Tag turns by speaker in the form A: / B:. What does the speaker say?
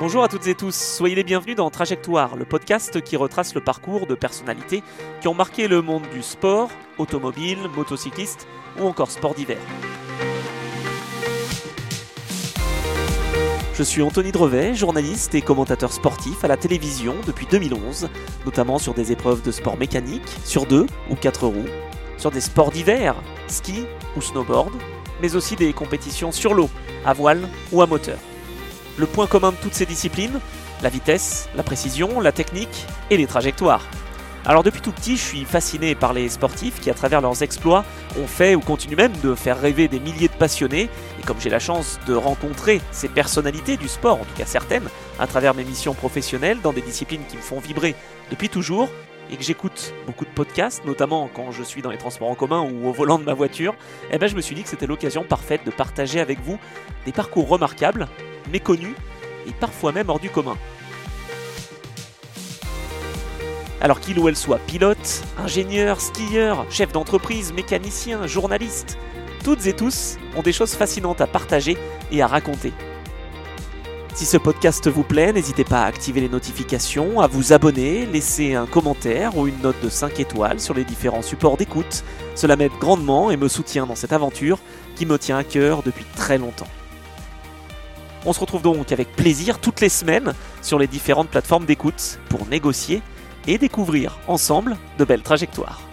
A: Bonjour à toutes et tous, soyez les bienvenus dans Trajectoire, le podcast qui retrace le parcours de personnalités qui ont marqué le monde du sport, automobile, motocycliste ou encore sport d'hiver. Je suis Anthony Drevet, journaliste et commentateur sportif à la télévision depuis 2011, notamment sur des épreuves de sport mécanique, sur deux ou quatre roues, sur des sports d'hiver, ski ou snowboard, mais aussi des compétitions sur l'eau, à voile ou à moteur. Le point commun de toutes ces disciplines La vitesse, la précision, la technique et les trajectoires. Alors depuis tout petit, je suis fasciné par les sportifs qui, à travers leurs exploits, ont fait ou continuent même de faire rêver des milliers de passionnés. Et comme j'ai la chance de rencontrer ces personnalités du sport, en tout cas certaines, à travers mes missions professionnelles dans des disciplines qui me font vibrer depuis toujours, et que j'écoute beaucoup de podcasts, notamment quand je suis dans les transports en commun ou au volant de ma voiture, eh ben je me suis dit que c'était l'occasion parfaite de partager avec vous des parcours remarquables, méconnus et parfois même hors du commun. Alors qu'il ou elle soit pilote, ingénieur, skieur, chef d'entreprise, mécanicien, journaliste, toutes et tous ont des choses fascinantes à partager et à raconter. Si ce podcast vous plaît, n'hésitez pas à activer les notifications, à vous abonner, laisser un commentaire ou une note de 5 étoiles sur les différents supports d'écoute. Cela m'aide grandement et me soutient dans cette aventure qui me tient à cœur depuis très longtemps. On se retrouve donc avec plaisir toutes les semaines sur les différentes plateformes d'écoute pour négocier et découvrir ensemble de belles trajectoires.